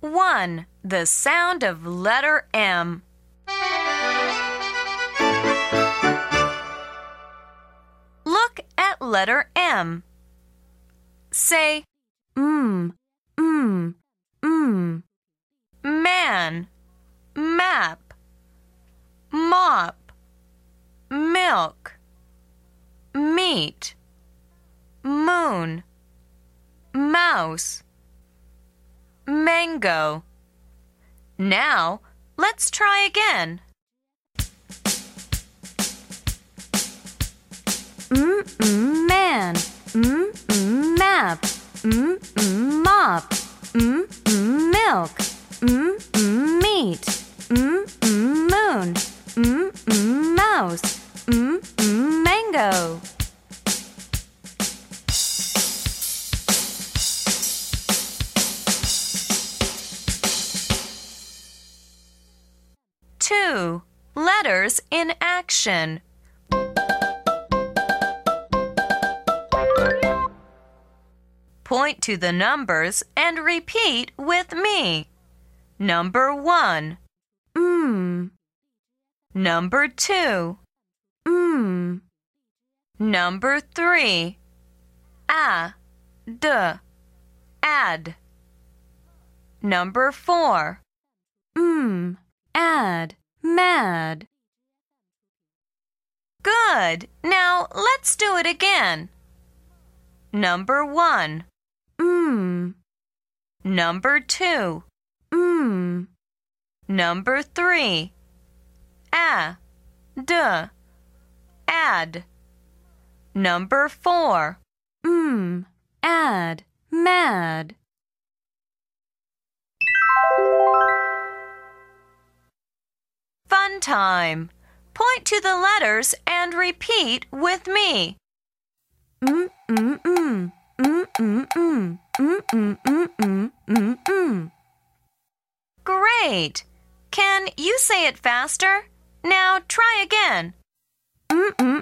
1. The sound of letter M. Look at letter M. Say mm, mm, mm, man, map, mop, milk, meat, moon, mouse, mango. Now, let's try again. mm, mm, man, mm, mm, map, mm, mm, mop, mm, mm, milk, mm, mm, meat, mm, mm, moon, mm, mm, mouse, mm, mm, mango. Two. Letters in action. Point to the numbers and repeat with me. Number one, Mm, number two, mm, number three, a, d, add. Number four, mm, add, mad. good. Now let's do it again. Number one, Mm, number two, mm, number three, a, d, add. Number four, mm, add, mad. time. Point to the letters and repeat with me. Great. Can you say it faster? Now try again. Mm mm.